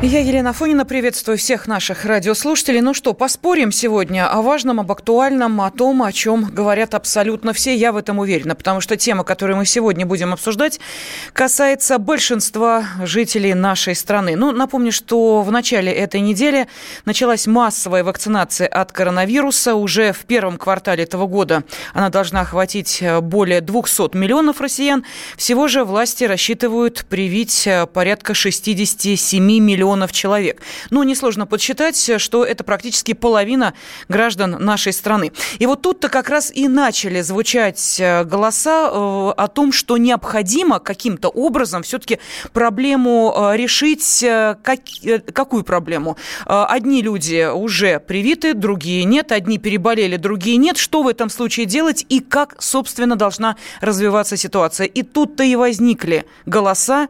Я Елена Фонина, приветствую всех наших радиослушателей. Ну что, поспорим сегодня о важном, об актуальном, о том, о чем говорят абсолютно все. Я в этом уверена, потому что тема, которую мы сегодня будем обсуждать, касается большинства жителей нашей страны. Ну, напомню, что в начале этой недели началась массовая вакцинация от коронавируса. Уже в первом квартале этого года она должна охватить более 200 миллионов россиян. Всего же власти рассчитывают привить порядка 67 миллионов миллионов человек. Ну, несложно подсчитать, что это практически половина граждан нашей страны. И вот тут-то как раз и начали звучать э, голоса э, о том, что необходимо каким-то образом все-таки проблему э, решить. Как, какую проблему? Одни люди уже привиты, другие нет. Одни переболели, другие нет. Что в этом случае делать и как, собственно, должна развиваться ситуация? И тут-то и возникли голоса,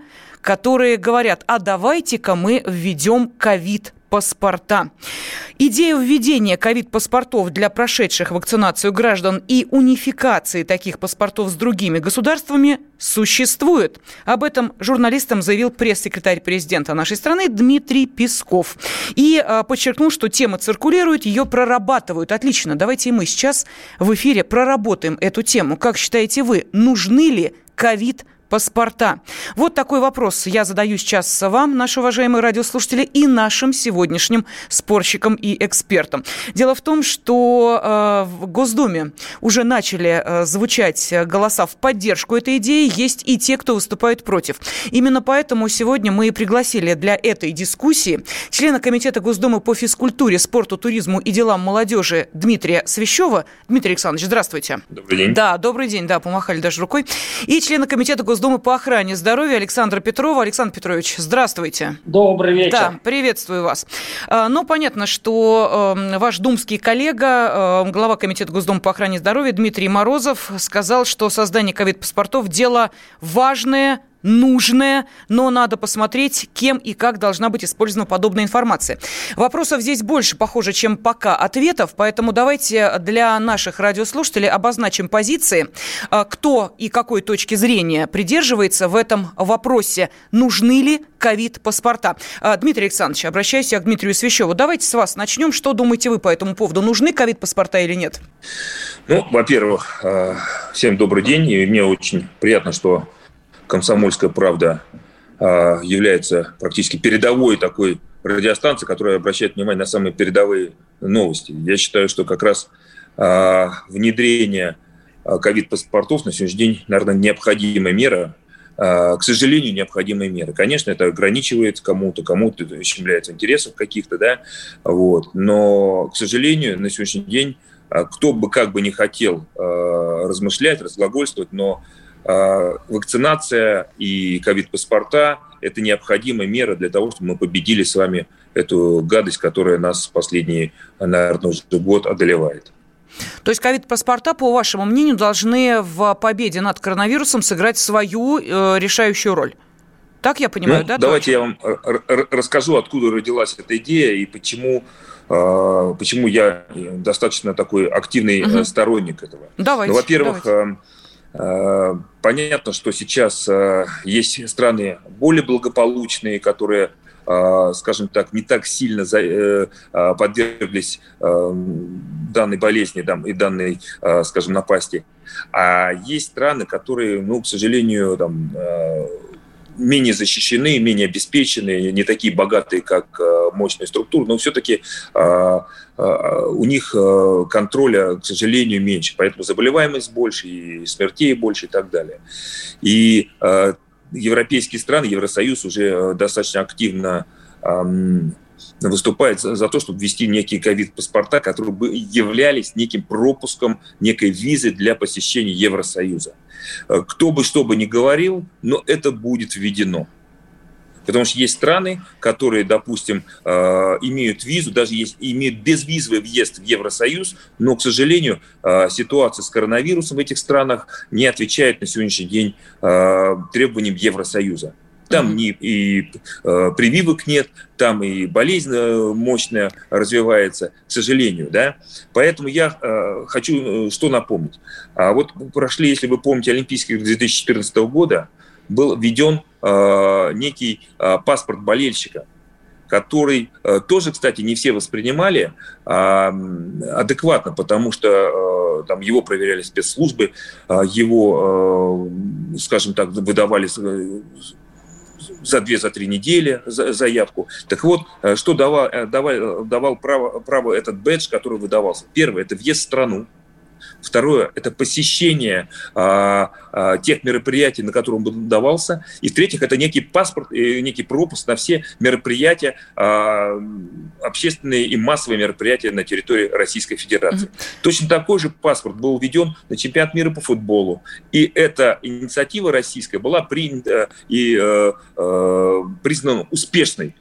которые говорят, а давайте-ка мы введем ковид паспорта. Идея введения ковид-паспортов для прошедших вакцинацию граждан и унификации таких паспортов с другими государствами существует. Об этом журналистам заявил пресс-секретарь президента нашей страны Дмитрий Песков. И а, подчеркнул, что тема циркулирует, ее прорабатывают. Отлично, давайте мы сейчас в эфире проработаем эту тему. Как считаете вы, нужны ли ковид-паспорта? Паспорта. Вот такой вопрос я задаю сейчас вам, наши уважаемые радиослушатели, и нашим сегодняшним спорщикам и экспертам. Дело в том, что э, в Госдуме уже начали э, звучать голоса в поддержку этой идеи, есть и те, кто выступает против. Именно поэтому сегодня мы и пригласили для этой дискуссии члена Комитета Госдумы по физкультуре, спорту, туризму и делам молодежи Дмитрия Свящева. Дмитрий Александрович, здравствуйте. Добрый день. Да, добрый день, да, помахали даже рукой. И члена Комитета Госдумы Госдумы по охране здоровья Александра Петрова. Александр Петрович, здравствуйте. Добрый вечер. Да, приветствую вас. А, ну, понятно, что эм, ваш думский коллега, эм, глава Комитета Госдумы по охране здоровья Дмитрий Морозов сказал, что создание ковид-паспортов – дело важное, нужное, но надо посмотреть, кем и как должна быть использована подобная информация. Вопросов здесь больше, похоже, чем пока ответов, поэтому давайте для наших радиослушателей обозначим позиции, а, кто и какой точки зрения придерживается в этом вопросе, нужны ли ковид-паспорта. А, Дмитрий Александрович, обращаюсь я к Дмитрию Свящеву. Давайте с вас начнем. Что думаете вы по этому поводу? Нужны ковид-паспорта или нет? Ну, во-первых, а, всем добрый день. И мне очень приятно, что «Комсомольская правда» а, является практически передовой такой радиостанцией, которая обращает внимание на самые передовые новости. Я считаю, что как раз а, внедрение а, ковид-паспортов на сегодняшний день, наверное, необходимая мера, к сожалению, необходимая мера. Конечно, это ограничивает кому-то, кому-то это ущемляет интересов каких-то, да, вот. Но, к сожалению, на сегодняшний день кто бы как бы не хотел размышлять, разглагольствовать, но вакцинация и ковид-паспорта – это необходимая мера для того, чтобы мы победили с вами эту гадость, которая нас последний, наверное, уже год одолевает. То есть ковид-паспорта, по вашему мнению, должны в победе над коронавирусом сыграть свою э, решающую роль? Так я понимаю, ну, да? Давайте я вам расскажу, откуда родилась эта идея и почему, э, почему я достаточно такой активный угу. сторонник этого. Давайте. Ну, во-первых, давайте Э, понятно, что сейчас э, есть страны более благополучные, которые э, скажем так, не так сильно подверглись данной болезни и данной, скажем, напасти. А есть страны, которые, ну, к сожалению, там, менее защищены, менее обеспечены, не такие богатые, как э, мощные структуры, но все-таки э, э, у них контроля, к сожалению, меньше. Поэтому заболеваемость больше, и смертей больше и так далее. И европейские страны, Евросоюз уже достаточно активно выступает за, за то, чтобы ввести некие ковид-паспорта, которые бы являлись неким пропуском, некой визы для посещения Евросоюза. Э, кто бы что бы ни говорил, но это будет введено. Потому что есть страны, которые, допустим, э, имеют визу, даже есть, имеют безвизовый въезд в Евросоюз, но, к сожалению, э, ситуация с коронавирусом в этих странах не отвечает на сегодняшний день требованиям Евросоюза. Там mm-hmm. и, э, прививок нет, там и болезнь э, мощная развивается, к сожалению, да. Поэтому я э, хочу э, что напомнить. А вот прошли, если вы помните, Олимпийских 2014 года, был введен э, некий э, паспорт болельщика, который э, тоже, кстати, не все воспринимали э, адекватно, потому что э, там его проверяли спецслужбы, э, его, э, скажем так, выдавали э, за две, за три недели заявку. Так вот, э, что давал, э, давал, давал право, право этот бэдж, который выдавался? Первое – это въезд в страну. Второе – это посещение а, а, тех мероприятий, на котором он давался. И в-третьих, это некий паспорт, некий пропуск на все мероприятия, а, общественные и массовые мероприятия на территории Российской Федерации. Mm-hmm. Точно такой же паспорт был введен на чемпионат мира по футболу. И эта инициатива российская была принята и э, э, признана успешной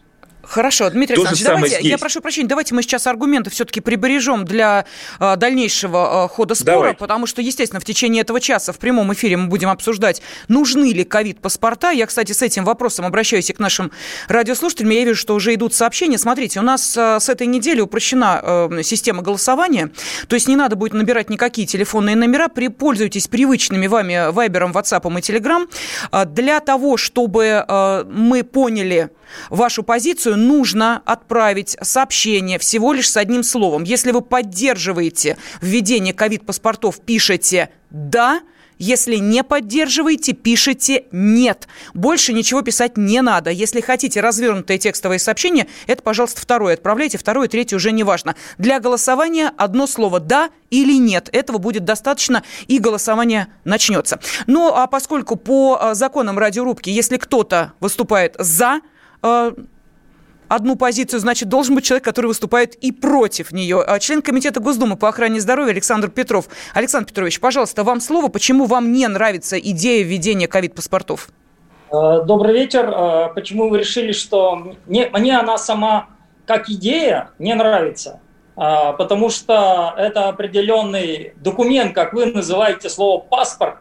Хорошо, Дмитрий То Александрович, давайте, я прошу прощения, давайте мы сейчас аргументы все-таки прибережем для э, дальнейшего э, хода спора, Давай. потому что, естественно, в течение этого часа в прямом эфире мы будем обсуждать, нужны ли ковид-паспорта. Я, кстати, с этим вопросом обращаюсь и к нашим радиослушателям. Я вижу, что уже идут сообщения. Смотрите, у нас э, с этой недели упрощена э, система голосования, то есть не надо будет набирать никакие телефонные номера, при, пользуйтесь привычными вами Вайбером, Ватсапом и Телеграм. Э, для того, чтобы э, мы поняли вашу позицию, нужно отправить сообщение всего лишь с одним словом. Если вы поддерживаете введение ковид-паспортов, пишите «да», если не поддерживаете, пишите «нет». Больше ничего писать не надо. Если хотите развернутое текстовое сообщение, это, пожалуйста, второе отправляйте, второе, третье уже не важно. Для голосования одно слово «да» или «нет». Этого будет достаточно, и голосование начнется. Ну, а поскольку по а, законам радиорубки, если кто-то выступает «за», а, одну позицию, значит, должен быть человек, который выступает и против нее. А член Комитета Госдумы по охране здоровья Александр Петров. Александр Петрович, пожалуйста, вам слово. Почему вам не нравится идея введения ковид-паспортов? А, добрый вечер. Почему вы решили, что мне, мне она сама как идея не нравится? Потому что это определенный документ, как вы называете слово паспорт.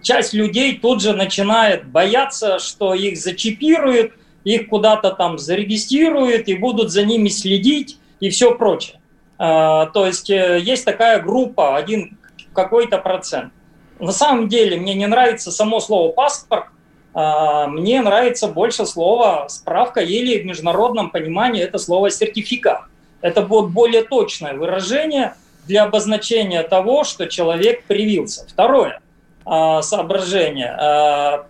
Часть людей тут же начинает бояться, что их зачипируют – их куда-то там зарегистрируют и будут за ними следить и все прочее. А, то есть э, есть такая группа, один какой-то процент. На самом деле мне не нравится само слово паспорт, а, мне нравится больше слово справка или в международном понимании это слово сертификат. Это будет более точное выражение для обозначения того, что человек привился. Второе а, соображение.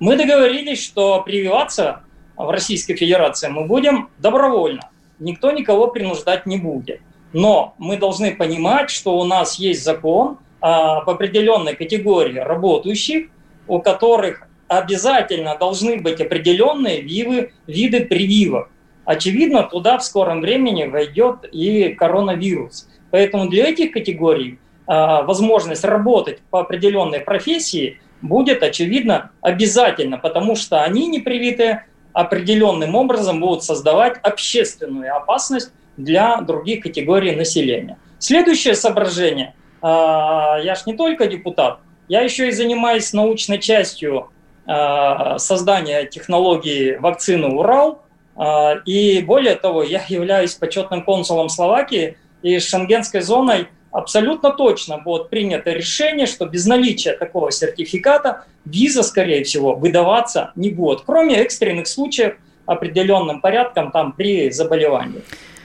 Мы договорились, что прививаться в Российской Федерации мы будем добровольно. Никто никого принуждать не будет. Но мы должны понимать, что у нас есть закон а, по определенной категории работающих, у которых обязательно должны быть определенные виды, виды прививок. Очевидно, туда в скором времени войдет и коронавирус. Поэтому для этих категорий а, возможность работать по определенной профессии будет, очевидно, обязательно, потому что они не привитые, определенным образом будут создавать общественную опасность для других категорий населения. Следующее соображение. А, я ж не только депутат, я еще и занимаюсь научной частью а, создания технологии вакцины «Урал». А, и более того, я являюсь почетным консулом Словакии и шенгенской зоной – абсолютно точно будет принято решение, что без наличия такого сертификата виза, скорее всего, выдаваться не будет, кроме экстренных случаев определенным порядком там при заболевании.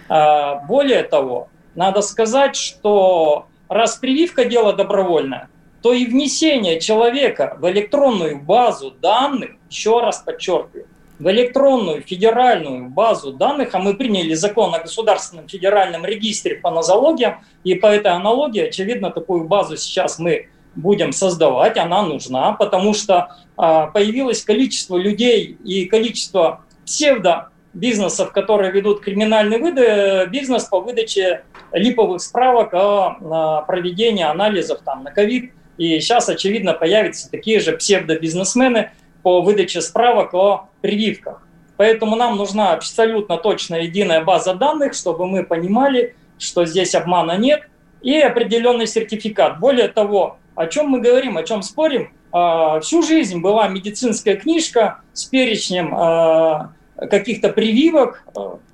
А, более того, надо сказать, что раз прививка дело добровольное, то и внесение человека в электронную базу данных, еще раз подчеркиваю, в электронную федеральную базу данных, а мы приняли закон о государственном федеральном регистре по нозологиям, и по этой аналогии, очевидно, такую базу сейчас мы будем создавать, она нужна, потому что а, появилось количество людей и количество псевдо бизнесов, которые ведут криминальный выда- бизнес по выдаче липовых справок о, проведении анализов там, на ковид. И сейчас, очевидно, появятся такие же псевдобизнесмены, по выдаче справок о прививках. Поэтому нам нужна абсолютно точная единая база данных, чтобы мы понимали, что здесь обмана нет, и определенный сертификат. Более того, о чем мы говорим, о чем спорим, а, всю жизнь была медицинская книжка с перечнем а, каких-то прививок,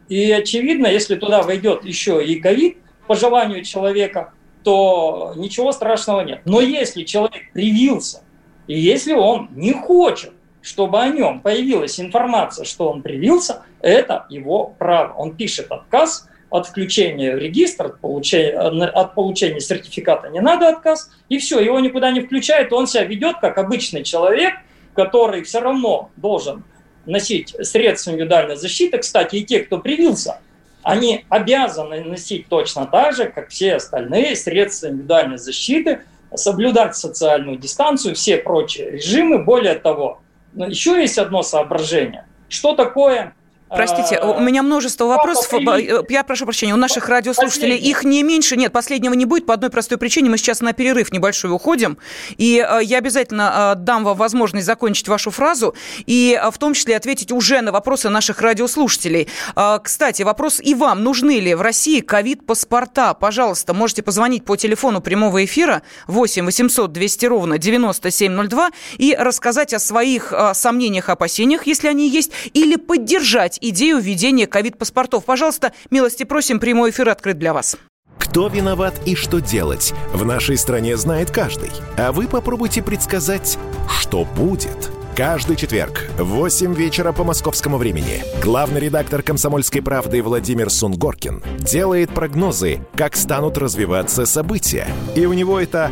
и очевидно, если туда войдет еще и ковид по желанию человека, то ничего страшного нет. Но если человек привился, и если он не хочет чтобы о нем появилась информация, что он привился, это его право. Он пишет отказ от включения в регистр, от получения, от получения сертификата не надо отказ, и все, его никуда не включает, он себя ведет как обычный человек, который все равно должен носить средства индивидуальной защиты. Кстати, и те, кто привился, они обязаны носить точно так же, как все остальные средства индивидуальной защиты, соблюдать социальную дистанцию, все прочие режимы. Более того, еще есть одно соображение. Что такое Простите, у меня множество вопросов. Э, я прошу прощения, у наших радиослушателей их не меньше. Нет, последнего не будет по одной простой причине. Мы сейчас на перерыв небольшой уходим. И э, я обязательно э, дам вам возможность закончить вашу фразу и в том числе ответить уже на вопросы наших радиослушателей. Кстати, вопрос и вам. Нужны ли в России ковид-паспорта? Пожалуйста, можете позвонить по телефону прямого эфира 8 800 200 ровно 9702 и рассказать о своих сомнениях, опасениях, если они есть, или поддержать идею введения ковид-паспортов. Пожалуйста, милости просим, прямой эфир открыт для вас. Кто виноват и что делать, в нашей стране знает каждый. А вы попробуйте предсказать, что будет. Каждый четверг в 8 вечера по московскому времени главный редактор «Комсомольской правды» Владимир Сунгоркин делает прогнозы, как станут развиваться события. И у него это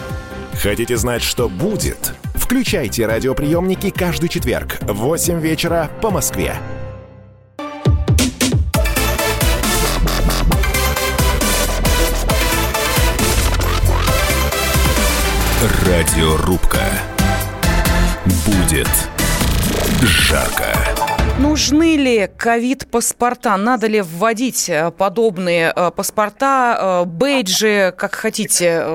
Хотите знать, что будет? Включайте радиоприемники каждый четверг в 8 вечера по Москве. Радиорубка. Будет жарко. Нужны ли ковид-паспорта? Надо ли вводить э, подобные э, паспорта, э, бейджи, как хотите,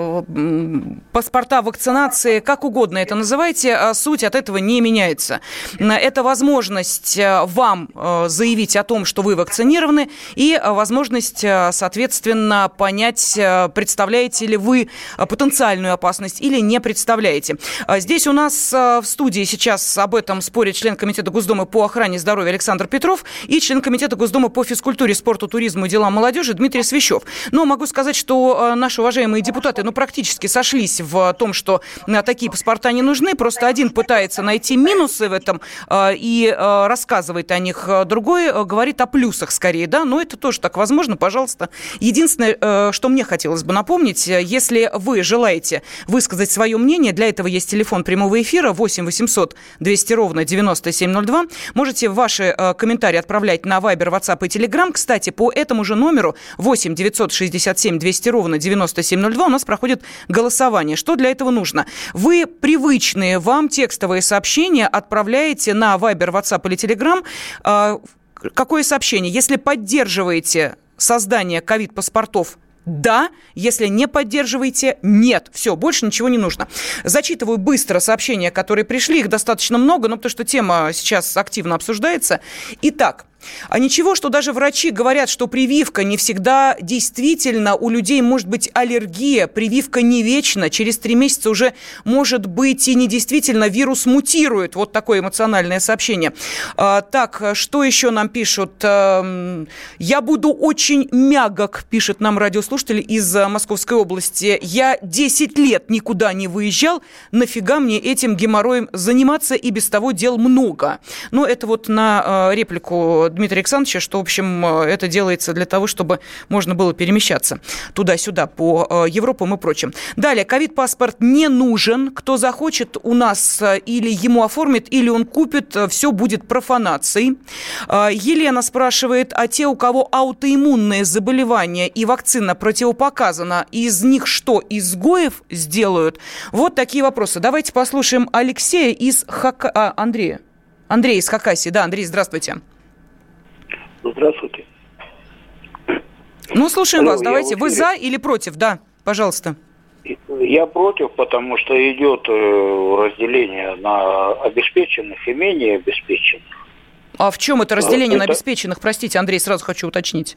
паспорта вакцинации, как угодно это называйте, а суть от этого не меняется. Это возможность вам заявить о том, что вы вакцинированы, и возможность, соответственно, понять, представляете ли вы потенциальную опасность или не представляете. Здесь у нас в студии сейчас об этом спорит член Комитета Госдумы по охране здоровья Александр Петров и член Комитета Госдумы по физкультуре, спорту, туризму и делам молодежи Дмитрий Свящев. Но могу сказать, что э, наши уважаемые депутаты ну, практически сошлись в том, что э, такие паспорта не нужны. Просто один пытается найти минусы в этом э, и рассказывает о них. Другой говорит о плюсах скорее. Да? Но это тоже так возможно. Пожалуйста. Единственное, что мне хотелось бы напомнить, если вы желаете высказать свое мнение, для этого есть телефон прямого эфира 8 800 200 ровно 9702. Можете ваши э, комментарии отправлять на Viber, WhatsApp и Telegram. Кстати, по этому же номеру 8 967 200 ровно 9702 у нас проходит голосование. Что для этого нужно? Вы привычные вам текстовые сообщения отправляете на Viber, WhatsApp или Telegram. Э, какое сообщение? Если поддерживаете создание ковид-паспортов да, если не поддерживаете, нет. Все, больше ничего не нужно. Зачитываю быстро сообщения, которые пришли. Их достаточно много, но потому что тема сейчас активно обсуждается. Итак, А ничего, что даже врачи говорят, что прививка не всегда действительно у людей может быть аллергия, прививка не вечна, через три месяца уже может быть и не действительно вирус мутирует. Вот такое эмоциональное сообщение. А, так, что еще нам пишут? А, я буду очень мягок, пишет нам радиослушатель из Московской области. Я 10 лет никуда не выезжал, нафига мне этим геморроем заниматься, и без того дел много. Но ну, это вот на э, реплику Дмитрия Александровича, что, в общем, э, это делается для того, чтобы можно было перемещаться туда-сюда по э, Европам и прочим. Далее, ковид-паспорт не нужен. Кто захочет у нас или ему оформит, или он купит, все будет профанацией. Елена спрашивает, а те, у кого аутоиммунные заболевания и вакцина противопоказана, из них что, изгоев сделают? Вот такие вопросы. Давайте послушаем Алексея из Хака... А, Андрея. Андрей из Хакасии. Да, Андрей, здравствуйте. Здравствуйте. Ну, слушаем Алло, вас. Давайте. Вы за или против? Да, пожалуйста. Я против, потому что идет э, разделение на обеспеченных и менее обеспеченных. А в чем это разделение это... на обеспеченных? Простите, Андрей, сразу хочу уточнить.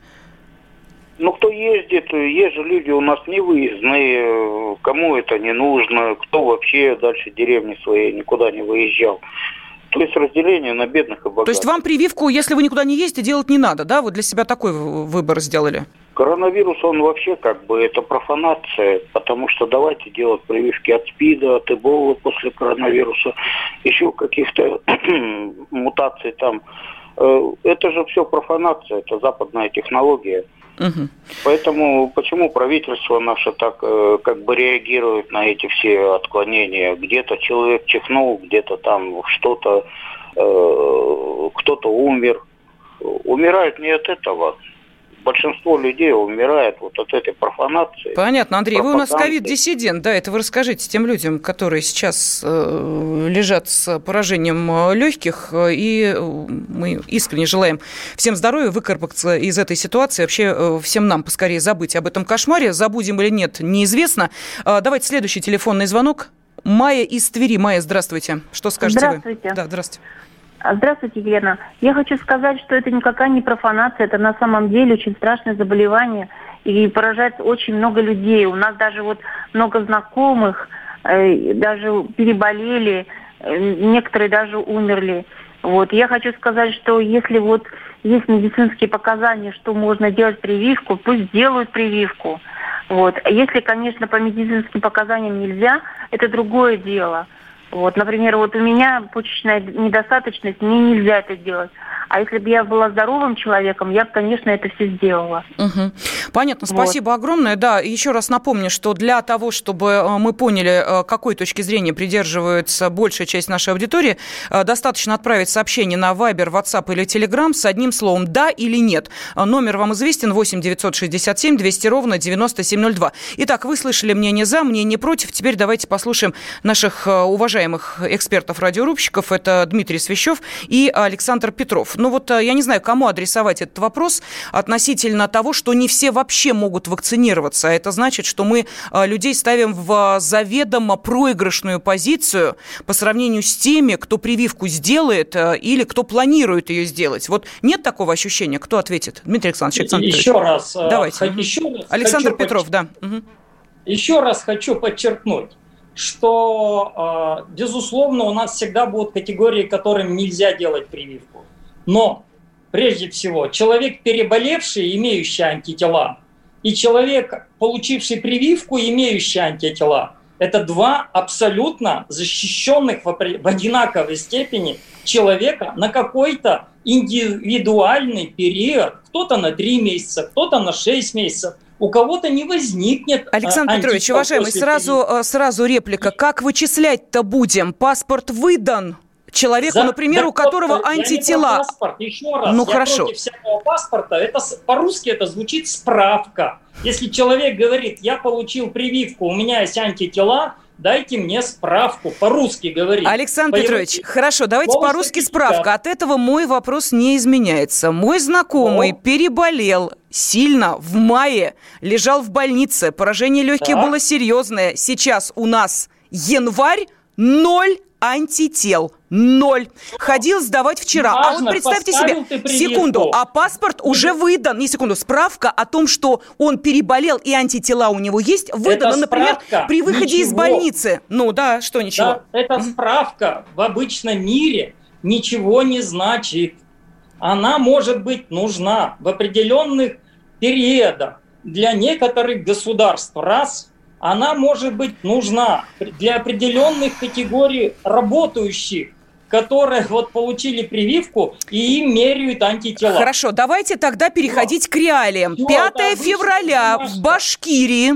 Ну, кто ездит, есть же люди у нас не выездные, кому это не нужно, кто вообще дальше деревни своей никуда не выезжал. То есть разделение на бедных и богатых. То есть вам прививку, если вы никуда не ездите, делать не надо, да? Вы для себя такой выбор сделали? Коронавирус, он вообще как бы это профанация, потому что давайте делать прививки от СПИДа, от Эболы после коронавируса, еще каких-то мутаций там. Э, это же все профанация, это западная технология. Угу. Поэтому почему правительство наше так э, как бы реагирует на эти все отклонения? Где-то человек чихнул, где-то там что-то, э, кто-то умер. Умирают не от этого большинство людей умирает вот от этой профанации. Понятно, Андрей, вы у нас ковид-диссидент, да, это вы расскажите тем людям, которые сейчас э, лежат с поражением э, легких, э, и э, мы искренне желаем всем здоровья, выкарабкаться из этой ситуации, вообще всем нам поскорее забыть об этом кошмаре, забудем или нет, неизвестно. Давайте следующий телефонный звонок. Майя из Твери. Майя, здравствуйте. Что скажете здравствуйте. вы? Да, здравствуйте. А, здравствуйте, Елена. Я хочу сказать, что это никакая не профанация, это на самом деле очень страшное заболевание и поражает очень много людей. У нас даже вот много знакомых э, даже переболели, э, некоторые даже умерли. Вот. Я хочу сказать, что если вот есть медицинские показания, что можно делать прививку, пусть делают прививку. Вот. Если, конечно, по медицинским показаниям нельзя, это другое дело. Вот, например, вот у меня почечная недостаточность, мне нельзя это делать. А если бы я была здоровым человеком, я бы, конечно, это все сделала. Угу. Понятно, спасибо вот. огромное. Да, еще раз напомню, что для того, чтобы э, мы поняли, э, какой точки зрения придерживается большая часть нашей аудитории, э, достаточно отправить сообщение на Viber, WhatsApp или Telegram с одним словом «да» или «нет». Номер вам известен 8 967 200 ровно 9702. Итак, вы слышали мнение «за», мнение «против». Теперь давайте послушаем наших уважаемых экспертов-радиорубщиков. Это Дмитрий Свящев и Александр Петров. Ну вот э, я не знаю, кому адресовать этот вопрос относительно того, что не все вообще могут вакцинироваться. А это значит, что мы э, людей ставим в заведомо проигрышную позицию по сравнению с теми, кто прививку сделает э, или кто планирует ее сделать. Вот нет такого ощущения? Кто ответит? Дмитрий Александрович, Александр Еще Петрович. раз. Давайте. Еще раз Александр Петров, подч... да. Угу. Еще раз хочу подчеркнуть что, безусловно, у нас всегда будут категории, которым нельзя делать прививку. Но, прежде всего, человек, переболевший, имеющий антитела, и человек, получивший прививку, имеющий антитела, это два абсолютно защищенных в одинаковой степени человека на какой-то индивидуальный период. Кто-то на три месяца, кто-то на шесть месяцев. У кого-то не возникнет а, Александр Петрович, уважаемый, сразу, э, сразу реплика. Как вычислять-то будем? Паспорт выдан? человеку, За, например, у которого антитела. паспорт, еще раз. Ну я хорошо. Против всякого паспорта. Это по-русски это звучит справка. Если человек говорит, я получил прививку, у меня есть антитела, дайте мне справку. По-русски говорить. Александр по Петрович, хорошо, давайте по-русски справка. От этого мой вопрос не изменяется. Мой знакомый О. переболел сильно в мае, лежал в больнице, поражение легких да. было серьезное. Сейчас у нас январь, ноль антител. Ноль. Ходил сдавать вчера. Важно, а вот представьте себе, секунду, а паспорт уже выдан, не секунду, справка о том, что он переболел и антитела у него есть, выдана, например, при выходе ничего. из больницы. Ну да, что ничего? Да, эта справка в обычном мире ничего не значит. Она может быть нужна в определенных периодах для некоторых государств. Раз, она может быть нужна для определенных категорий работающих которые вот получили прививку и им меряют антитела. Хорошо, давайте тогда переходить Но. к реалиям. Все, 5 февраля в Башкирии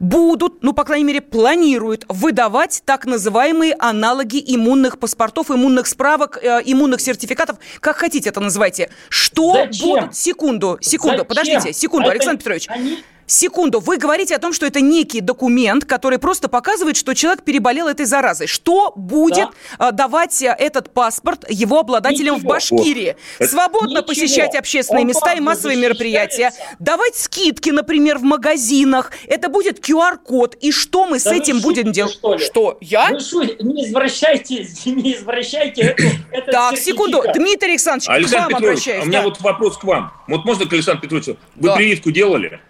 будут, ну, по крайней мере, планируют выдавать так называемые аналоги иммунных паспортов, иммунных справок, э, иммунных сертификатов, как хотите это называйте. Что Зачем? будут? Секунду, секунду, Зачем? подождите, секунду, это Александр Петрович. Они Секунду, вы говорите о том, что это некий документ, который просто показывает, что человек переболел этой заразой. Что будет да. давать э, этот паспорт его обладателям Ничего. в Башкирии? Вот. Свободно Ничего. посещать общественные Он места и массовые мероприятия, давать скидки, например, в магазинах. Это будет QR-код. И что мы да с этим будем делать? Что, что? Я? Вы шо, не извращайте, не извращайте эту, этот Так, секунду. Дмитрий Александрович, Александр к вам Петрович, обращаюсь. У меня да. вот вопрос к вам. Вот можно к Александру Петровичу? Вы да. прививку делали?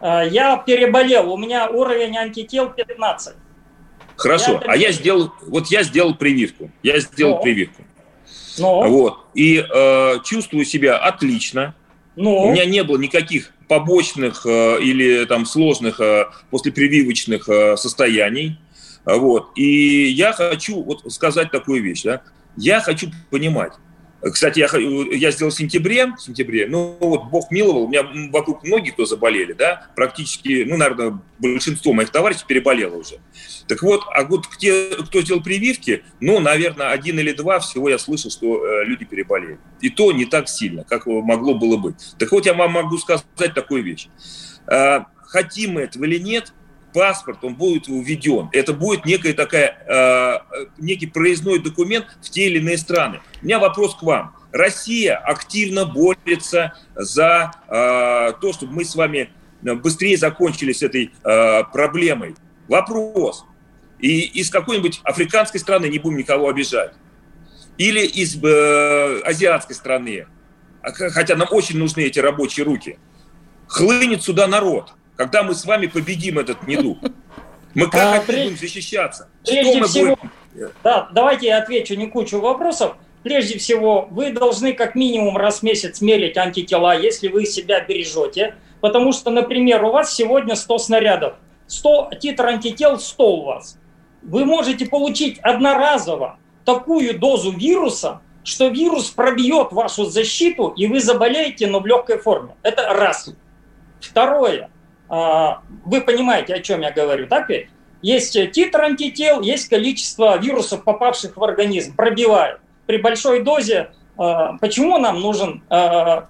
Э, я переболел, у меня уровень антител 15. Хорошо, я а я сделал, вот я сделал прививку, я сделал Но. прививку. Но. Вот, и э, чувствую себя отлично. Но. У меня не было никаких побочных э, или там сложных э, послепрививочных э, состояний. Вот, и я хочу вот сказать такую вещь, да, я хочу понимать, кстати, я, я сделал в сентябре, в сентябре, ну вот Бог миловал, у меня вокруг многие, кто заболели, да, практически, ну, наверное, большинство моих товарищей переболело уже. Так вот, а вот те, кто сделал прививки, ну, наверное, один или два всего я слышал, что э, люди переболели. И то не так сильно, как могло было быть. Так вот, я вам могу сказать такую вещь. Э, хотим мы этого или нет, паспорт, он будет введен. Это будет некая такая, э, некий проездной документ в те или иные страны. У меня вопрос к вам. Россия активно борется за э, то, чтобы мы с вами быстрее закончили с этой э, проблемой. Вопрос. И из какой-нибудь африканской страны, не будем никого обижать, или из э, азиатской страны, хотя нам очень нужны эти рабочие руки, хлынет сюда народ – когда мы с вами победим этот недуг? Мы как а, будем защищаться? Прежде Что мы всего, будем... да, давайте я отвечу не кучу вопросов. Прежде всего, вы должны как минимум раз в месяц мерить антитела, если вы себя бережете. Потому что, например, у вас сегодня 100 снарядов. 100, титр антител 100 у вас. Вы можете получить одноразово такую дозу вируса, что вирус пробьет вашу защиту, и вы заболеете, но в легкой форме. Это раз. Второе. А, вы понимаете, о чем я говорю, так ведь? Есть титр антител, есть количество вирусов, попавших в организм, пробивает. При большой дозе а, Почему нам нужен, а,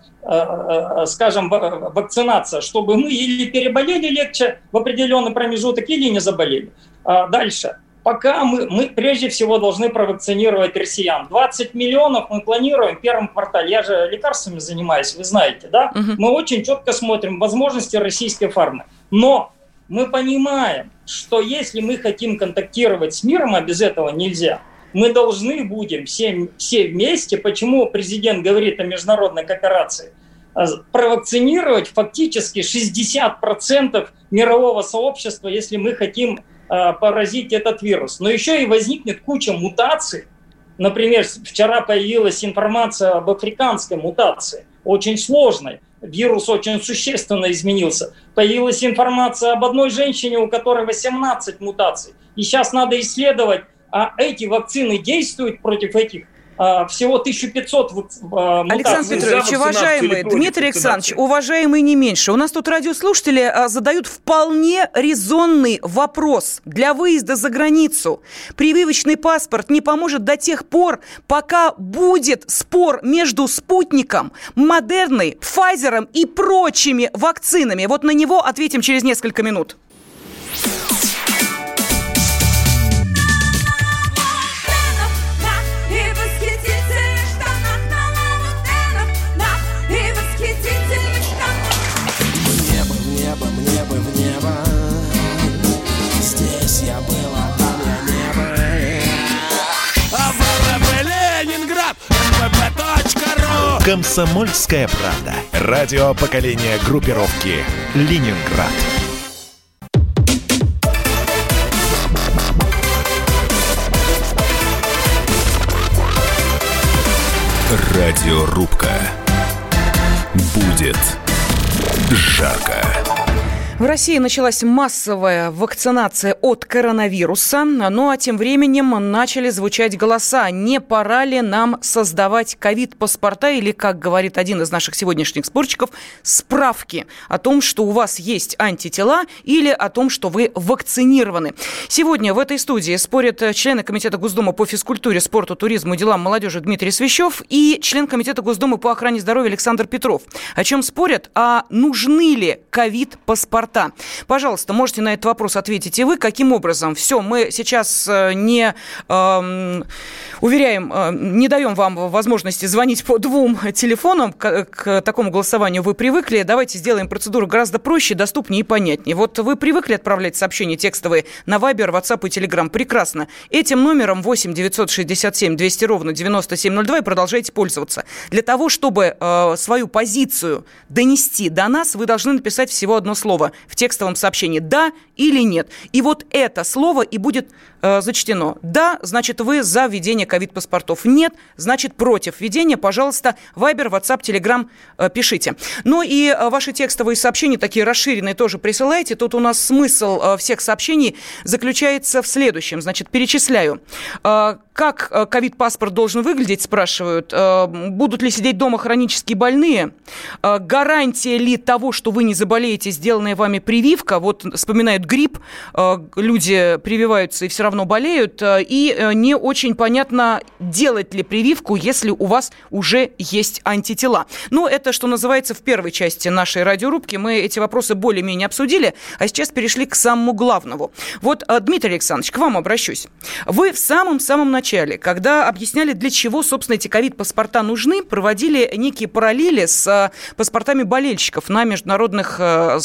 скажем, вакцинация? Чтобы мы или переболели легче в определенный промежуток, или не заболели. Дальше пока мы, мы прежде всего должны провакцинировать россиян. 20 миллионов мы планируем в первом квартале. Я же лекарствами занимаюсь, вы знаете, да? Угу. Мы очень четко смотрим возможности российской фармы. Но мы понимаем, что если мы хотим контактировать с миром, а без этого нельзя, мы должны будем все, все вместе, почему президент говорит о международной кооперации, а, провакцинировать фактически 60% мирового сообщества, если мы хотим Э, поразить этот вирус. Но еще и возникнет куча мутаций. Например, вчера появилась информация об африканской мутации, очень сложной. Вирус очень существенно изменился. Появилась информация об одной женщине, у которой 18 мутаций. И сейчас надо исследовать, а эти вакцины действуют против этих всего 1500 а, Александр Петрович, уважаемый Дмитрий Александрович, уважаемый не меньше. У нас тут радиослушатели а, задают вполне резонный вопрос для выезда за границу. Прививочный паспорт не поможет до тех пор, пока будет спор между спутником, Модерной, Пфайзером и прочими вакцинами. Вот на него ответим через несколько минут. «Комсомольская правда». Радио поколения группировки «Ленинград». Радиорубка. Будет жарко. В России началась массовая вакцинация от коронавируса, ну а тем временем начали звучать голоса. Не пора ли нам создавать ковид-паспорта или, как говорит один из наших сегодняшних спорщиков, справки о том, что у вас есть антитела или о том, что вы вакцинированы. Сегодня в этой студии спорят члены Комитета Госдумы по физкультуре, спорту, туризму и делам молодежи Дмитрий Свящев и член Комитета Госдумы по охране здоровья Александр Петров. О чем спорят? А нужны ли ковид-паспорта паспорта. Пожалуйста, можете на этот вопрос ответить и вы. Каким образом? Все, мы сейчас э, не э, уверяем, не даем вам возможности звонить по двум телефонам. К, к такому голосованию вы привыкли. Давайте сделаем процедуру гораздо проще, доступнее и понятнее. Вот вы привыкли отправлять сообщения текстовые на Viber, WhatsApp и Telegram. Прекрасно. Этим номером 8 967 200 ровно 9702 и продолжайте пользоваться. Для того, чтобы э, свою позицию донести до нас, вы должны написать всего одно слово в текстовом сообщении «да» или «нет». И вот это слово и будет э, зачтено. «Да» значит вы за введение ковид-паспортов. «Нет» значит против введения. Пожалуйста, Вайбер, WhatsApp, Telegram э, пишите. Ну и э, ваши текстовые сообщения, такие расширенные, тоже присылайте. Тут у нас смысл э, всех сообщений заключается в следующем. Значит, перечисляю. Э, как э, ковид-паспорт должен выглядеть, спрашивают. Э, будут ли сидеть дома хронически больные? Гарантия ли того, что вы не заболеете, сделанная вами прививка? Вот вспоминают грипп, люди прививаются и все равно болеют. И не очень понятно, делать ли прививку, если у вас уже есть антитела. Ну, это, что называется, в первой части нашей радиорубки. Мы эти вопросы более-менее обсудили, а сейчас перешли к самому главному. Вот, Дмитрий Александрович, к вам обращусь. Вы в самом-самом начале когда объясняли, для чего, собственно, эти ковид-паспорта нужны, проводили некие параллели с э, паспортами болельщиков на международных э,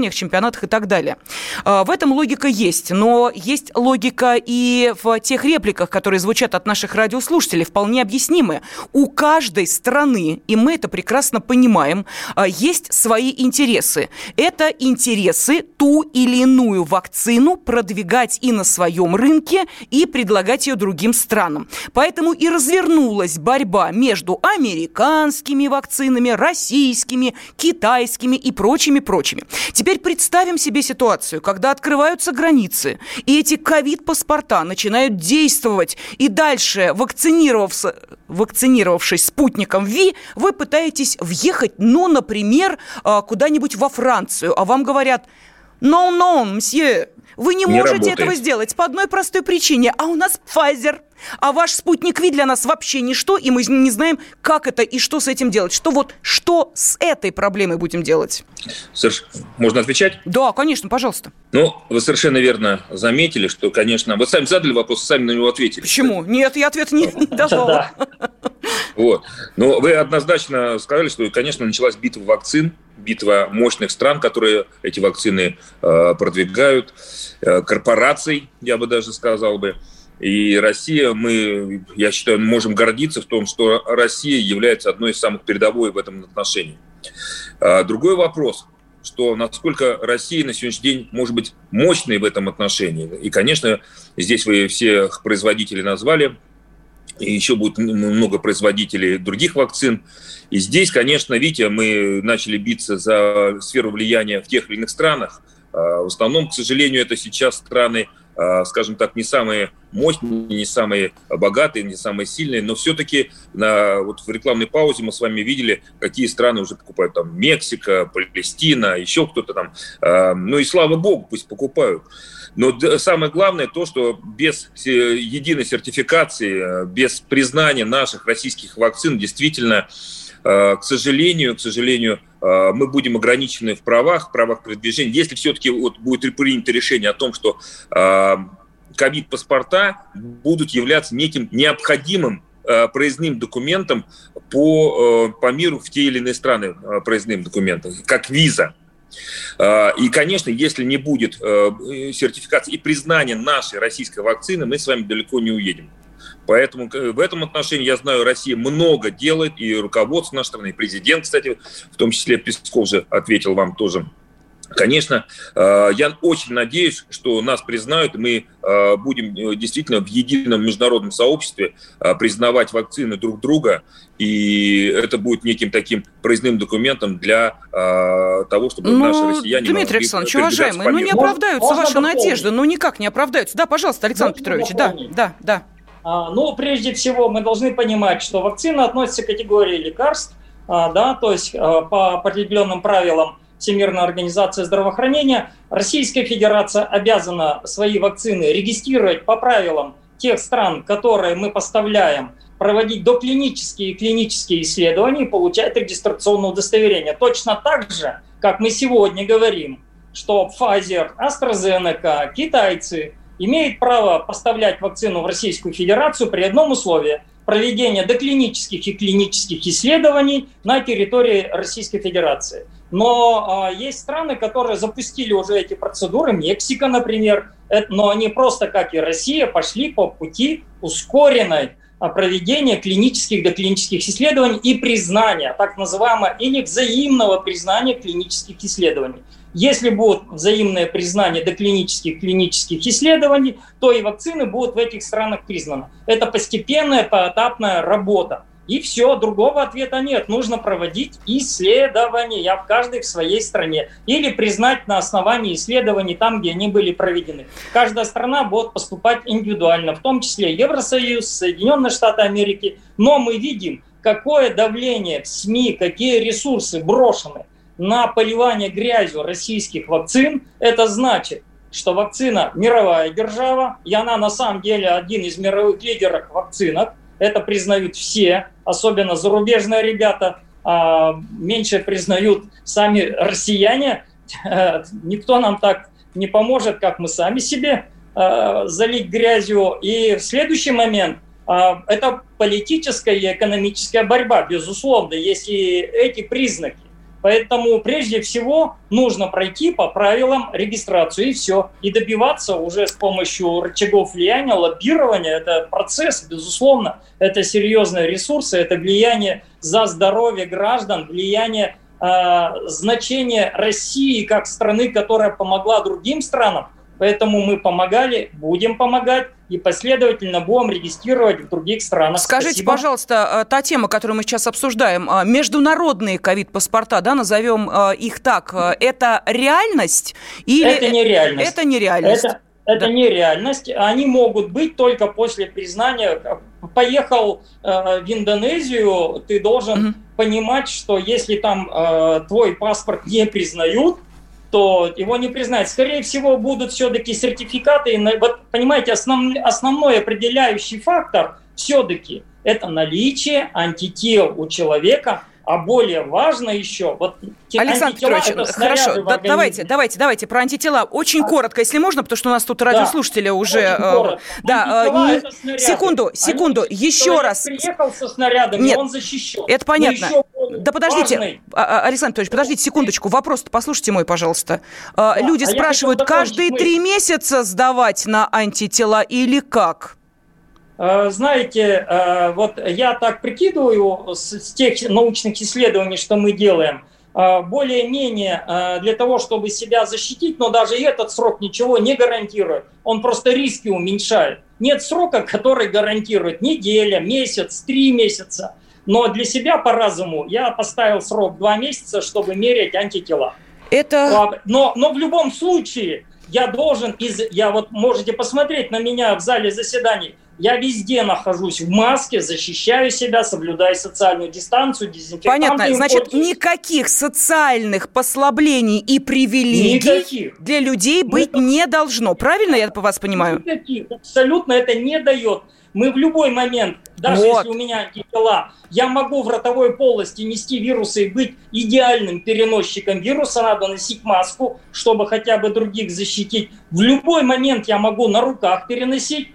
соревнованиях, чемпионатах и так далее. Э, в этом логика есть, но есть логика и в тех репликах, которые звучат от наших радиослушателей, вполне объяснимые. У каждой страны, и мы это прекрасно понимаем, есть свои интересы. Это интересы ту или иную вакцину продвигать и на своем рынке, и предлагать ее другим странам. Поэтому и развернулась борьба между американскими вакцинами, российскими, китайскими и прочими-прочими. Теперь представим себе ситуацию, когда открываются границы, и эти ковид-паспорта начинают действовать, и дальше, вакцинировавшись, вакцинировавшись спутником ВИ, вы пытаетесь въехать, ну, например, а, куда-нибудь во Францию, а вам говорят, no, no, мсье, вы не, не можете работает. этого сделать по одной простой причине, а у нас Pfizer – а ваш спутник Ви для нас вообще ничто, и мы не знаем, как это и что с этим делать. Что вот, что с этой проблемой будем делать? Саш, можно отвечать? Да, конечно, пожалуйста. Ну, вы совершенно верно заметили, что, конечно, вы сами задали вопрос, сами на него ответили. Почему? Нет, я ответ не, не давала. Вот. Но вы однозначно сказали, что, конечно, началась битва вакцин, битва мощных стран, которые эти вакцины э, продвигают, э, корпораций, я бы даже сказал бы. И Россия, мы, я считаю, можем гордиться в том, что Россия является одной из самых передовой в этом отношении. А, другой вопрос, что насколько Россия на сегодняшний день может быть мощной в этом отношении. И, конечно, здесь вы всех производителей назвали, и еще будет много производителей других вакцин. И здесь, конечно, видите, мы начали биться за сферу влияния в тех или иных странах. А, в основном, к сожалению, это сейчас страны скажем так, не самые мощные, не самые богатые, не самые сильные, но все-таки на, вот в рекламной паузе мы с вами видели, какие страны уже покупают, там, Мексика, Палестина, еще кто-то там. А, ну и слава богу, пусть покупают. Но самое главное то, что без единой сертификации, без признания наших российских вакцин действительно Э, к сожалению, к сожалению, э, мы будем ограничены в правах, в правах передвижения. Если все-таки вот будет принято решение о том, что э, ковид-паспорта будут являться неким необходимым проездным документом по, по миру в те или иные страны проездным документом, как виза. И, конечно, если не будет сертификации и признания нашей российской вакцины, мы с вами далеко не уедем. Поэтому в этом отношении, я знаю, Россия много делает, и руководство нашей страны, и президент, кстати, в том числе Песков же ответил вам тоже Конечно, э, я очень надеюсь, что нас признают, мы э, будем э, действительно в едином международном сообществе признавать вакцины друг друга, и это будет неким таким проездным документом для того, чтобы ну, наши россияне Дмитрий Александрович, уважаемый, ну не оправдаются Можно ваши дополнить? надежды, ну никак не оправдаются. Да, пожалуйста, Александр Можно Петрович, дополнить? да, да, да. А, ну, прежде всего, мы должны понимать, что вакцина относится к категории лекарств, а, да, то есть а, по определенным правилам Всемирная организация здравоохранения, Российская Федерация обязана свои вакцины регистрировать по правилам тех стран, которые мы поставляем, проводить доклинические и клинические исследования и получать регистрационное удостоверение. Точно так же, как мы сегодня говорим, что Pfizer, AstraZeneca, китайцы имеют право поставлять вакцину в Российскую Федерацию при одном условии – проведения доклинических и клинических исследований на территории Российской Федерации. Но а, есть страны, которые запустили уже эти процедуры, Мексика, например, это, но они просто, как и Россия, пошли по пути ускоренной а, проведения клинических доклинических исследований и признания, так называемого, или взаимного признания клинических исследований. Если будет взаимное признание доклинических клинических исследований, то и вакцины будут в этих странах признаны. Это постепенная, поэтапная работа. И все, другого ответа нет. Нужно проводить исследования в каждой в своей стране. Или признать на основании исследований там, где они были проведены. Каждая страна будет поступать индивидуально, в том числе Евросоюз, Соединенные Штаты Америки. Но мы видим, какое давление в СМИ, какие ресурсы брошены на поливание грязью российских вакцин. Это значит, что вакцина мировая держава, и она на самом деле один из мировых лидеров в вакцинах. Это признают все, особенно зарубежные ребята, а меньше признают сами россияне. Никто нам так не поможет, как мы сами себе а, залить грязью. И в следующий момент а, это политическая и экономическая борьба, безусловно, если эти признаки. Поэтому прежде всего нужно пройти по правилам регистрацию и все. И добиваться уже с помощью рычагов влияния, лоббирования. Это процесс, безусловно. Это серьезные ресурсы, это влияние за здоровье граждан, влияние э, значение России как страны, которая помогла другим странам – Поэтому мы помогали, будем помогать и последовательно будем регистрировать в других странах. Скажите, Спасибо. пожалуйста, э, та тема, которую мы сейчас обсуждаем, э, международные ковид-паспорта, да, назовем э, их так, это реальность или... Это не реальность. Это не реальность. Это, это да. не реальность. Они могут быть только после признания. Поехал э, в Индонезию, ты должен угу. понимать, что если там э, твой паспорт не признают, то его не признают. Скорее всего, будут все-таки сертификаты. Вот, понимаете, основ, основной определяющий фактор все-таки это наличие антител у человека а более важно еще, вот Александр Петрович, хорошо, да, давайте, давайте, давайте про антитела очень а, коротко, если можно, потому что у нас тут радиослушатели да, уже. Э, да, э, секунду, секунду, Они, еще раз. Приехал со снарядами, Нет, он защищен. Это понятно. Да подождите, важный. А, а, Александр Петрович, подождите секундочку, вопрос-то послушайте мой, пожалуйста. Да, Люди а спрашивают, каждые три месяца сдавать на антитела или как? Э, знаете, э, вот я так прикидываю с тех научных исследований, что мы делаем, э, более-менее для того, чтобы себя защитить, но даже этот срок ничего не гарантирует. Он просто риски уменьшает. Нет срока, который гарантирует неделя, месяц, три месяца. Но для себя по разуму я поставил срок два месяца, чтобы мерять антитела. Это... Но, но в любом случае я должен, из, я вот можете посмотреть на меня в зале заседаний, я везде нахожусь в маске, защищаю себя, соблюдаю социальную дистанцию, дезинфектанты. Понятно. Значит, никаких социальных послаблений и привилегий никаких. для людей быть никаких. не должно. Правильно я по вас понимаю? Никаких. Абсолютно это не дает. Мы в любой момент, даже вот. если у меня антитела, я могу в ротовой полости нести вирусы и быть идеальным переносчиком вируса. Надо носить маску, чтобы хотя бы других защитить. В любой момент я могу на руках переносить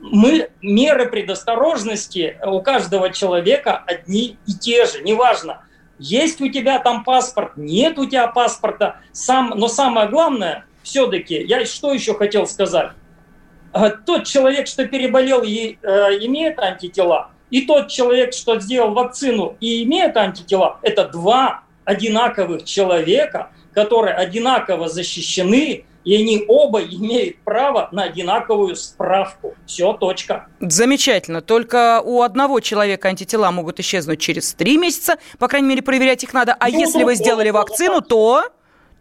мы, меры предосторожности у каждого человека одни и те же, неважно, есть у тебя там паспорт, нет у тебя паспорта, сам, но самое главное, все-таки, я что еще хотел сказать, тот человек, что переболел и э, имеет антитела, и тот человек, что сделал вакцину и имеет антитела, это два одинаковых человека, которые одинаково защищены, и они оба имеют право на одинаковую справку. Все, точка. Замечательно. Только у одного человека антитела могут исчезнуть через три месяца, по крайней мере, проверять их надо. А ну, если вы сделали вакцину, то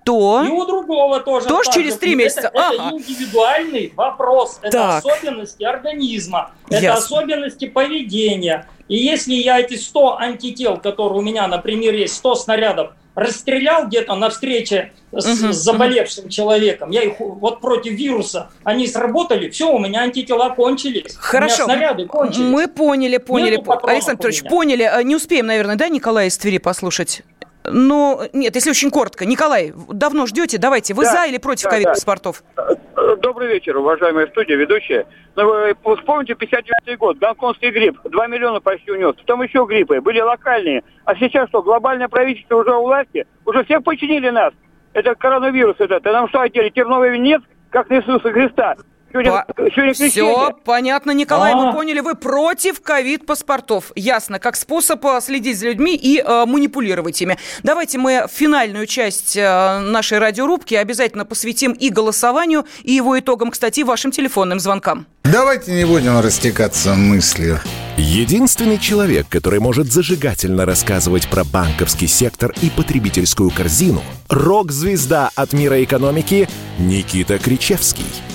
то... И у другого тоже. Тоже через три месяца. Это, ага. это индивидуальный вопрос. Это так. особенности организма. Это Ясно. особенности поведения. И если я эти 100 антител, которые у меня, например, есть 100 снарядов, расстрелял где-то на встрече с, uh-huh, с заболевшим человеком, я их вот против вируса, они сработали, все, у меня антитела кончились. Хорошо. У меня снаряды кончились. Мы поняли, поняли. Александр Петрович, поняли. А, не успеем, наверное, да, Николай из Твери послушать? Ну, нет, если очень коротко. Николай, давно ждете? Давайте, вы да, за или против да, ковид-паспортов? Да. Добрый вечер, уважаемая студия, ведущая. Ну, вы вспомните 59-й год, гонконгский грипп, 2 миллиона почти унес. Потом еще гриппы, были локальные. А сейчас что, глобальное правительство уже у власти? Уже всех починили нас. Это коронавирус этот. И нам что одели? Терновый венец, как на Иисуса Христа. Сегодня, По... сегодня Все понятно, Николай, А-а-а. мы а. поняли, вы против ковид-паспортов. Ясно, как способ э, следить за людьми и э, манипулировать ими. Давайте мы финальную часть э, нашей радиорубки обязательно посвятим и голосованию, и его итогам, кстати, вашим телефонным звонкам. Давайте не будем растекаться мыслью. Единственный человек, который может зажигательно рассказывать про банковский сектор и потребительскую корзину – рок-звезда от мира экономики Никита Кричевский –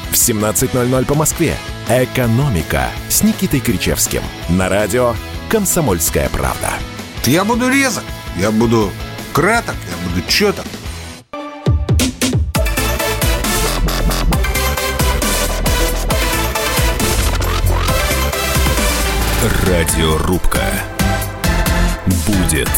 в 17.00 по Москве. «Экономика» с Никитой Кричевским. На радио «Комсомольская правда». Я буду резок, я буду краток, я буду четок. Радиорубка. Будет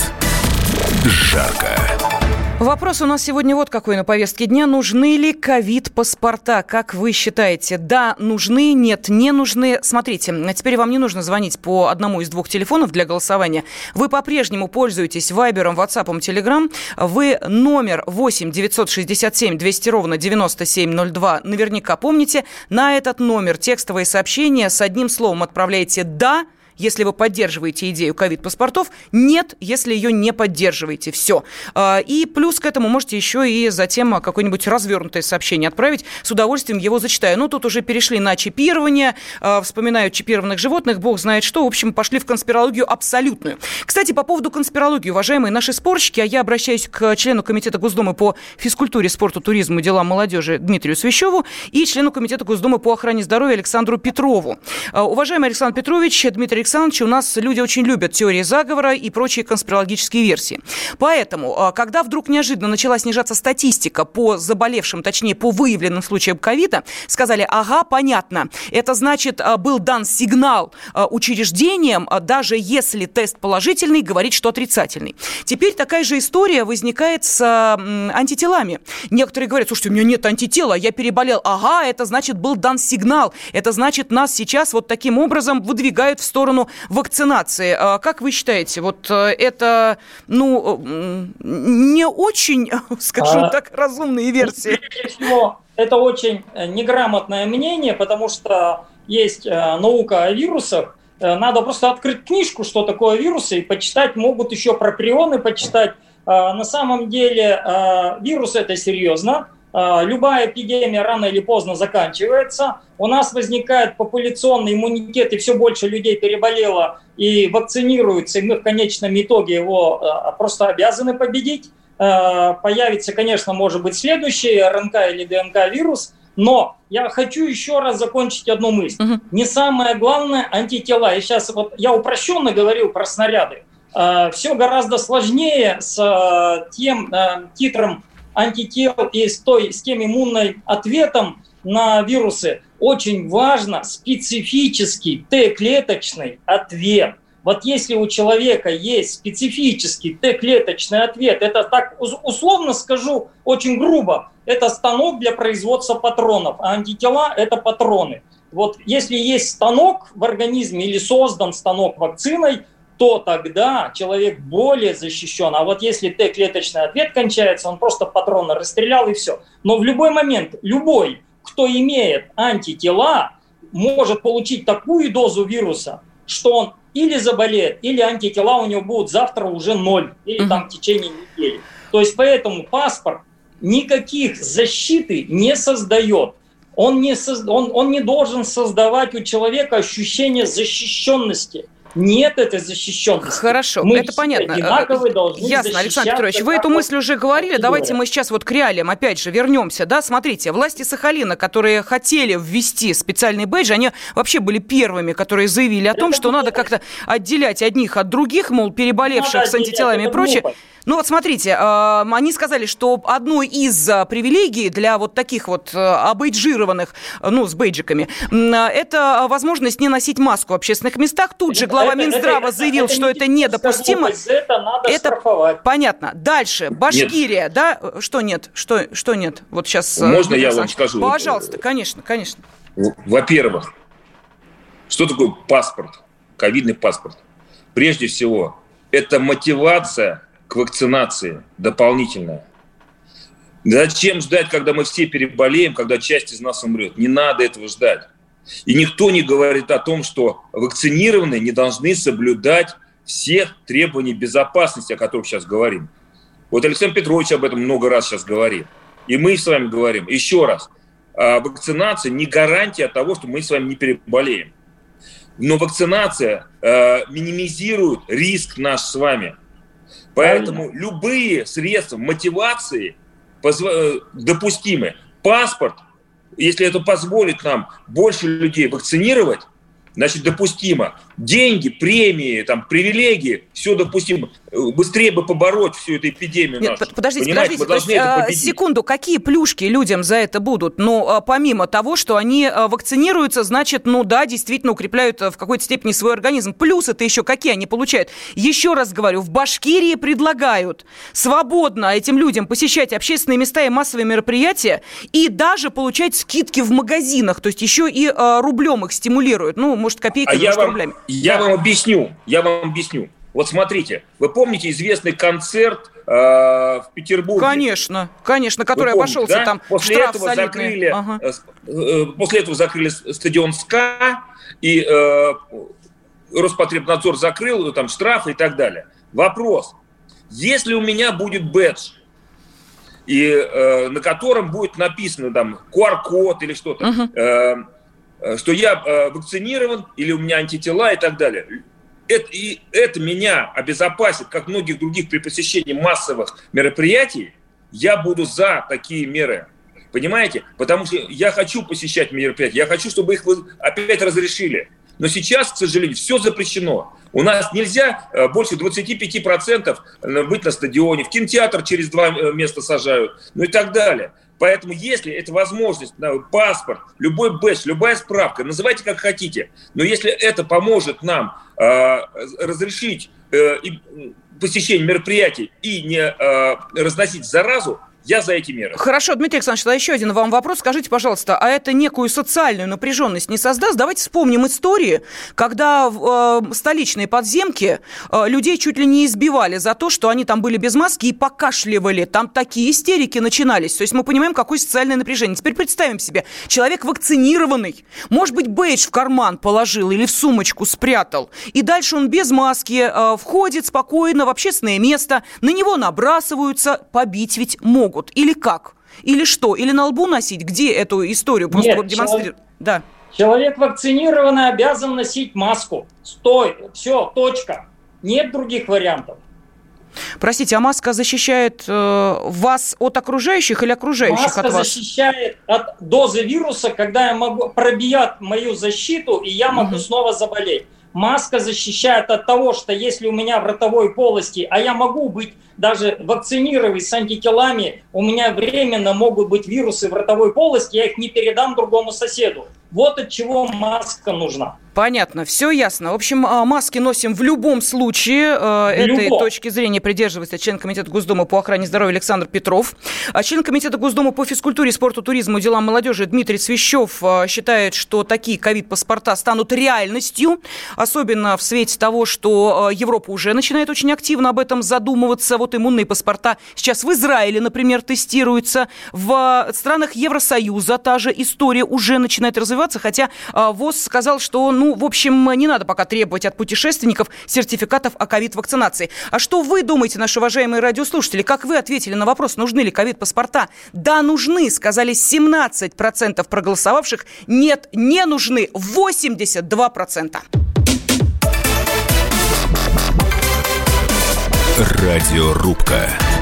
жарко. Вопрос у нас сегодня вот какой на повестке дня. Нужны ли ковид-паспорта? Как вы считаете? Да, нужны, нет, не нужны. Смотрите, а теперь вам не нужно звонить по одному из двух телефонов для голосования. Вы по-прежнему пользуетесь Вайбером, Ватсапом, Телеграм. Вы номер 8 967 200 ровно 9702 наверняка помните. На этот номер текстовые сообщения с одним словом отправляете «да», если вы поддерживаете идею ковид-паспортов, нет, если ее не поддерживаете. Все. А, и плюс к этому можете еще и затем какое-нибудь развернутое сообщение отправить. С удовольствием его зачитаю. Ну, тут уже перешли на чипирование, а, вспоминают чипированных животных, бог знает что. В общем, пошли в конспирологию абсолютную. Кстати, по поводу конспирологии, уважаемые наши спорщики, а я обращаюсь к члену Комитета Госдумы по физкультуре, спорту, туризму делам молодежи Дмитрию Свящеву и члену Комитета Госдумы по охране здоровья Александру Петрову. А, уважаемый Александр Петрович, Дмитрий Александрович, у нас люди очень любят теории заговора и прочие конспирологические версии. Поэтому, а, когда вдруг неожиданно начала снижаться статистика по заболевшим, точнее, по выявленным случаям ковида, сказали, ага, понятно, это значит, а, был дан сигнал а, учреждениям, даже если тест положительный, говорит, что отрицательный. Теперь такая же история возникает с антителами. Некоторые говорят, слушайте, у меня нет антитела, я переболел. Ага, это значит, был дан сигнал. Это значит, нас сейчас вот таким образом выдвигают в сторону вакцинации. А как вы считаете, вот э, это, ну, не очень, скажем а, так, разумные версии? Прежде всего, это очень э, неграмотное мнение, потому что есть э, наука о вирусах, надо просто открыть книжку, что такое вирусы, и почитать могут еще про прионы почитать. На самом деле вирус это серьезно. А, любая эпидемия рано или поздно заканчивается. У нас возникает популяционный иммунитет, и все больше людей переболело и вакцинируются, и мы в конечном итоге его а, просто обязаны победить. А, появится, конечно, может быть следующий РНК или ДНК вирус, но я хочу еще раз закончить одну мысль. Угу. Не самое главное антитела. И сейчас вот я упрощенно говорил про снаряды. Все гораздо сложнее с тем титром антител и с, той, с тем иммунным ответом на вирусы. очень важно специфический Т-клеточный ответ. Вот если у человека есть специфический Т-клеточный ответ, это так условно скажу, очень грубо, это станок для производства патронов, а антитела – это патроны. Вот если есть станок в организме или создан станок вакциной, то тогда человек более защищен. А вот если Т-клеточный ответ кончается, он просто патронно расстрелял и все. Но в любой момент, любой, кто имеет антитела, может получить такую дозу вируса, что он или заболеет, или антитела у него будут завтра уже ноль, или там в течение недели. То есть поэтому паспорт никаких защиты не создает. Он не, соз... он, он не должен создавать у человека ощущение защищенности. Нет этой защищенности. Хорошо, мы это понятно. Ясно, Александр Петрович, вы эту мысль уже говорили. Давайте мы сейчас вот к реалиям опять же вернемся. Да, смотрите, власти Сахалина, которые хотели ввести специальный бейдж, они вообще были первыми, которые заявили о том, это что надо как-то отделять одних от других, мол, переболевших с антителами и прочее. Глупость. Ну вот смотрите, они сказали, что одной из а, привилегий для вот таких вот а, обейджированных, ну, с бейджиками, а, это возможность не носить маску в общественных местах. Тут же глава это, Минздрава это, заявил, это, что это недопустимо. Это надо это штрафовать. понятно. Дальше, Башкирия, нет. да? Что нет? Что, что нет? Вот сейчас... Можно я вам скажу? Пожалуйста, конечно, конечно. Во-первых, что такое паспорт, ковидный паспорт? Прежде всего, это мотивация к вакцинации дополнительная. Зачем ждать, когда мы все переболеем, когда часть из нас умрет? Не надо этого ждать. И никто не говорит о том, что вакцинированные не должны соблюдать всех требований безопасности, о которых сейчас говорим. Вот Александр Петрович об этом много раз сейчас говорит. И мы с вами говорим. Еще раз. А вакцинация не гарантия того, что мы с вами не переболеем. Но вакцинация э, минимизирует риск наш с вами – Поэтому Правильно. любые средства мотивации э, допустимы. Паспорт, если это позволит нам больше людей вакцинировать, значит, допустимо. Деньги, премии, там, привилегии, все допустимо. Быстрее бы побороть всю эту эпидемию Нет, нашу. Подождите, Понимаете, подождите. Мы есть, секунду, какие плюшки людям за это будут? Ну, а, помимо того, что они а, вакцинируются, значит, ну да, действительно укрепляют а, в какой-то степени свой организм. Плюсы-то еще какие они получают? Еще раз говорю, в Башкирии предлагают свободно этим людям посещать общественные места и массовые мероприятия и даже получать скидки в магазинах. То есть еще и рублем их стимулируют. Ну, может, копейками, а может, вам, рублями. Я вам объясню, я вам объясню. Вот смотрите, вы помните известный концерт э, в Петербурге? Конечно, конечно, который помните, обошелся да? там после штраф этого закрыли, ага. э, э, после этого закрыли стадион СКА и э, Роспотребнадзор закрыл там штрафы и так далее. Вопрос: если у меня будет бэдж и э, на котором будет написано там QR-код или что-то, э, Э, что я э, вакцинирован или у меня антитела и так далее. Это, и это меня обезопасит, как многих других при посещении массовых мероприятий. Я буду за такие меры. Понимаете? Потому что я хочу посещать мероприятия, я хочу, чтобы их опять разрешили. Но сейчас, к сожалению, все запрещено. У нас нельзя э, больше 25% быть на стадионе, в кинотеатр через два места сажают, ну и так далее. Поэтому, если это возможность, паспорт, любой бэдж, любая справка, называйте как хотите, но если это поможет нам э, разрешить э, посещение мероприятий и не э, разносить заразу, я за эти меры. Хорошо, Дмитрий Александрович, тогда еще один вам вопрос. Скажите, пожалуйста, а это некую социальную напряженность не создаст? Давайте вспомним истории, когда э, столичные подземки э, людей чуть ли не избивали за то, что они там были без маски и покашливали. Там такие истерики начинались. То есть мы понимаем, какое социальное напряжение. Теперь представим себе, человек вакцинированный, может быть, бейдж в карман положил или в сумочку спрятал, и дальше он без маски э, входит спокойно в общественное место, на него набрасываются, побить ведь могут могут? Или как? Или что? Или на лбу носить? Где эту историю просто Нет, вот демонстрировать? Человек, да. человек вакцинированный обязан носить маску. Стой, все, точка. Нет других вариантов. Простите, а маска защищает э, вас от окружающих или окружающих маска от вас? Маска защищает от дозы вируса, когда я могу пробьет мою защиту, и я могу угу. снова заболеть. Маска защищает от того, что если у меня в ротовой полости, а я могу быть даже вакцинировать с антителами, у меня временно могут быть вирусы в ротовой полости, я их не передам другому соседу. Вот от чего маска нужна. Понятно, все ясно. В общем, а, маски носим в любом случае. Э, этой любом. точки зрения придерживается член Комитета Госдумы по охране здоровья Александр Петров. А член Комитета Госдумы по физкультуре, спорту, туризму, делам молодежи Дмитрий Свящев э, считает, что такие ковид-паспорта станут реальностью, особенно в свете того, что э, Европа уже начинает очень активно об этом задумываться. Вот иммунные паспорта сейчас в Израиле, например, тестируются. В странах Евросоюза та же история уже начинает развиваться, хотя ВОЗ сказал, что ну, в общем, не надо пока требовать от путешественников сертификатов о ковид-вакцинации. А что вы думаете, наши уважаемые радиослушатели? Как вы ответили на вопрос, нужны ли ковид-паспорта? Да, нужны, сказали 17% проголосовавших. Нет, не нужны 82%. Радиорубка.